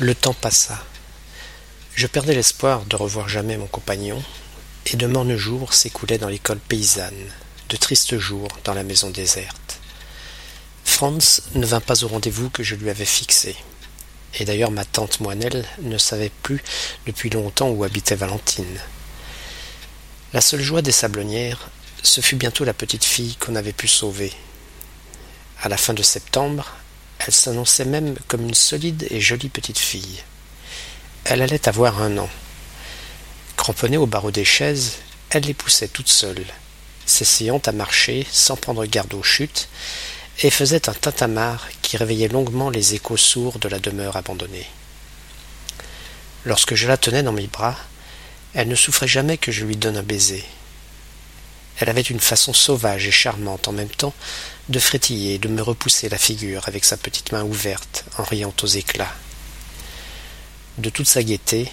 Le temps passa. Je perdais l'espoir de revoir jamais mon compagnon, et de mornes jours s'écoulaient dans l'école paysanne, de tristes jours dans la maison déserte. Franz ne vint pas au rendez-vous que je lui avais fixé. Et d'ailleurs ma tante Moinelle ne savait plus depuis longtemps où habitait Valentine. La seule joie des sablonnières, ce fut bientôt la petite fille qu'on avait pu sauver. À la fin de septembre, elle s'annonçait même comme une solide et jolie petite fille. Elle allait avoir un an. Cramponnée au barreau des chaises, elle les poussait toute seule, s'essayant à marcher sans prendre garde aux chutes, et faisait un tintamarre qui réveillait longuement les échos sourds de la demeure abandonnée. Lorsque je la tenais dans mes bras, elle ne souffrait jamais que je lui donne un baiser. Elle avait une façon sauvage et charmante en même temps de frétiller et de me repousser la figure avec sa petite main ouverte en riant aux éclats. De toute sa gaieté,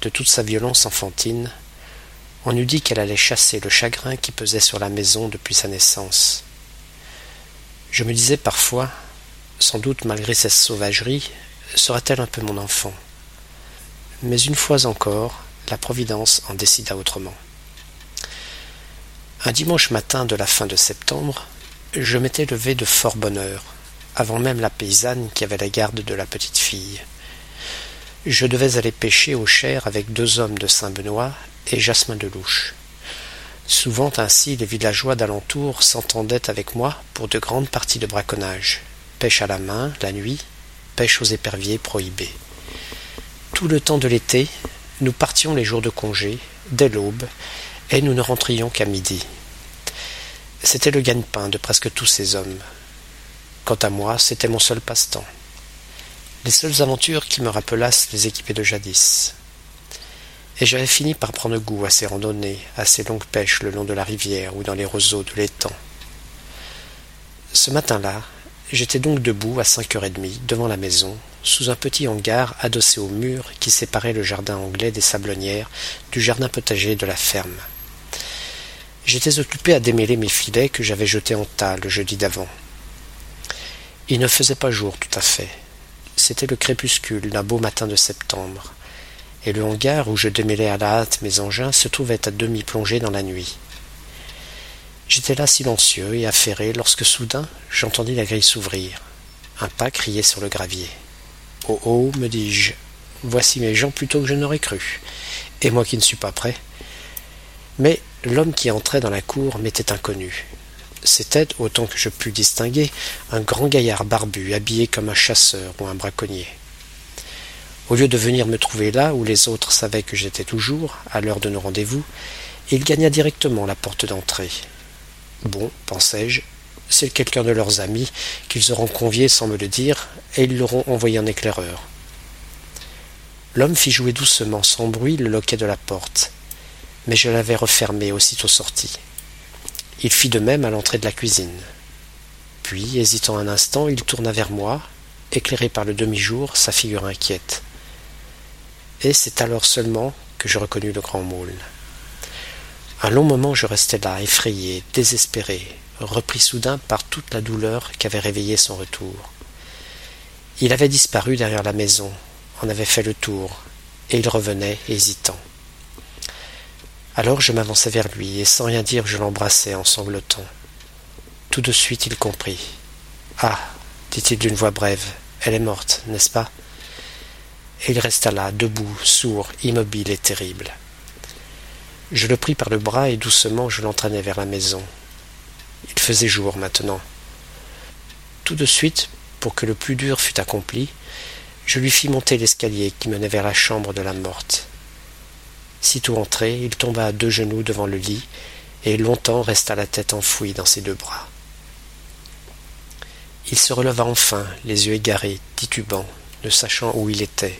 de toute sa violence enfantine, on eût dit qu'elle allait chasser le chagrin qui pesait sur la maison depuis sa naissance. Je me disais parfois, sans doute malgré cette sauvagerie, sera-t-elle un peu mon enfant Mais une fois encore, la Providence en décida autrement. Un dimanche matin de la fin de septembre, je m'étais levé de fort bonne heure, avant même la paysanne qui avait la garde de la petite fille. Je devais aller pêcher au Cher avec deux hommes de Saint-Benoît et Jasmin de Louche. Souvent ainsi les villageois d'alentour s'entendaient avec moi pour de grandes parties de braconnage, pêche à la main, la nuit, pêche aux éperviers prohibés. Tout le temps de l'été, nous partions les jours de congé, dès l'aube, et nous ne rentrions qu'à midi. C'était le gagne-pain de presque tous ces hommes. Quant à moi, c'était mon seul passe-temps. Les seules aventures qui me rappelassent les équipés de jadis. Et j'avais fini par prendre goût à ces randonnées, à ces longues pêches le long de la rivière ou dans les roseaux de l'étang. Ce matin-là, j'étais donc debout à cinq heures et demie devant la maison, sous un petit hangar adossé au mur qui séparait le jardin anglais des sablonnières du jardin potager de la ferme. J'étais occupé à démêler mes filets que j'avais jetés en tas le jeudi d'avant. Il ne faisait pas jour tout à fait. C'était le crépuscule d'un beau matin de septembre, et le hangar où je démêlais à la hâte mes engins se trouvait à demi plongé dans la nuit. J'étais là silencieux et affairé lorsque soudain j'entendis la grille s'ouvrir. Un pas criait sur le gravier. Oh oh, me dis-je, voici mes gens plutôt que je n'aurais cru, et moi qui ne suis pas prêt. Mais L'homme qui entrait dans la cour m'était inconnu. C'était, autant que je pus distinguer, un grand gaillard barbu, habillé comme un chasseur ou un braconnier. Au lieu de venir me trouver là où les autres savaient que j'étais toujours, à l'heure de nos rendez-vous, il gagna directement la porte d'entrée. Bon, pensai-je, c'est quelqu'un de leurs amis qu'ils auront convié sans me le dire, et ils l'auront envoyé en éclaireur. L'homme fit jouer doucement, sans bruit, le loquet de la porte mais je l'avais refermé aussitôt sorti. Il fit de même à l'entrée de la cuisine. Puis, hésitant un instant, il tourna vers moi, éclairé par le demi-jour, sa figure inquiète. Et c'est alors seulement que je reconnus le grand moule. Un long moment je restai là, effrayé, désespéré, repris soudain par toute la douleur qu'avait réveillé son retour. Il avait disparu derrière la maison, en avait fait le tour, et il revenait hésitant. Alors je m'avançai vers lui, et sans rien dire je l'embrassai en sanglotant. Tout de suite il comprit. Ah. dit-il d'une voix brève, elle est morte, n'est-ce pas? Et il resta là, debout, sourd, immobile et terrible. Je le pris par le bras et doucement je l'entraînai vers la maison. Il faisait jour maintenant. Tout de suite, pour que le plus dur fût accompli, je lui fis monter l'escalier qui menait vers la chambre de la morte. Sitôt entré, il tomba à deux genoux devant le lit, et longtemps resta la tête enfouie dans ses deux bras. Il se releva enfin, les yeux égarés, titubant, ne sachant où il était.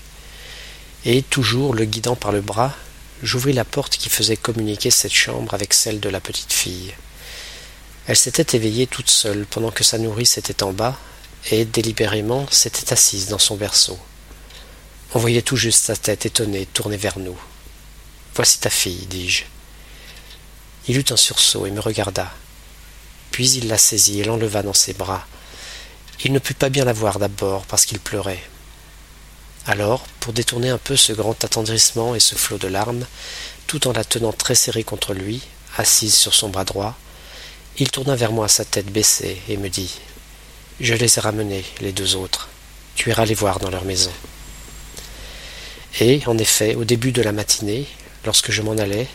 Et, toujours le guidant par le bras, j'ouvris la porte qui faisait communiquer cette chambre avec celle de la petite fille. Elle s'était éveillée toute seule pendant que sa nourrice était en bas, et délibérément s'était assise dans son berceau. On voyait tout juste sa tête étonnée tournée vers nous. Voici ta fille, dis-je. Il eut un sursaut et me regarda. Puis il la saisit et l'enleva dans ses bras. Il ne put pas bien la voir d'abord parce qu'il pleurait. Alors, pour détourner un peu ce grand attendrissement et ce flot de larmes, tout en la tenant très serrée contre lui, assise sur son bras droit, il tourna vers moi sa tête baissée et me dit Je les ai ramenés, les deux autres. Tu iras les voir dans leur maison. Et, en effet, au début de la matinée, lorsque je m'en allais,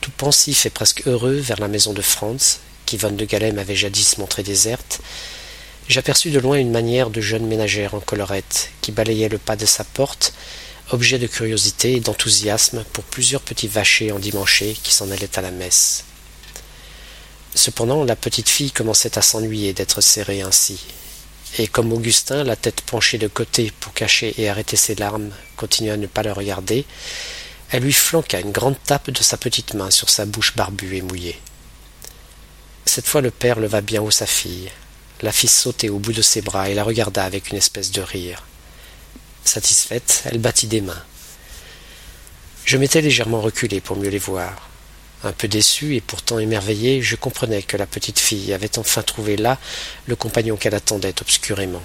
tout pensif et presque heureux vers la maison de Franz, qu'Yvonne de Galais m'avait jadis montrée déserte, j'aperçus de loin une manière de jeune ménagère en collerette qui balayait le pas de sa porte, objet de curiosité et d'enthousiasme pour plusieurs petits vachers endimanchés qui s'en allaient à la messe. Cependant, la petite fille commençait à s'ennuyer d'être serrée ainsi, et comme Augustin, la tête penchée de côté pour cacher et arrêter ses larmes, continuait à ne pas le regarder, elle lui flanqua une grande tape de sa petite main sur sa bouche barbue et mouillée. Cette fois le père leva bien haut sa fille, la fit sauter au bout de ses bras et la regarda avec une espèce de rire. Satisfaite, elle battit des mains. Je m'étais légèrement reculé pour mieux les voir. Un peu déçu et pourtant émerveillé, je comprenais que la petite fille avait enfin trouvé là le compagnon qu'elle attendait obscurément.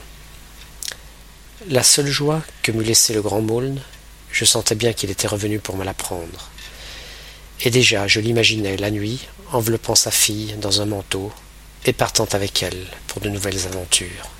La seule joie que m'eût laissé le grand Maulne, je sentais bien qu'il était revenu pour me l'apprendre. Et déjà je l'imaginais la nuit, enveloppant sa fille dans un manteau, et partant avec elle pour de nouvelles aventures.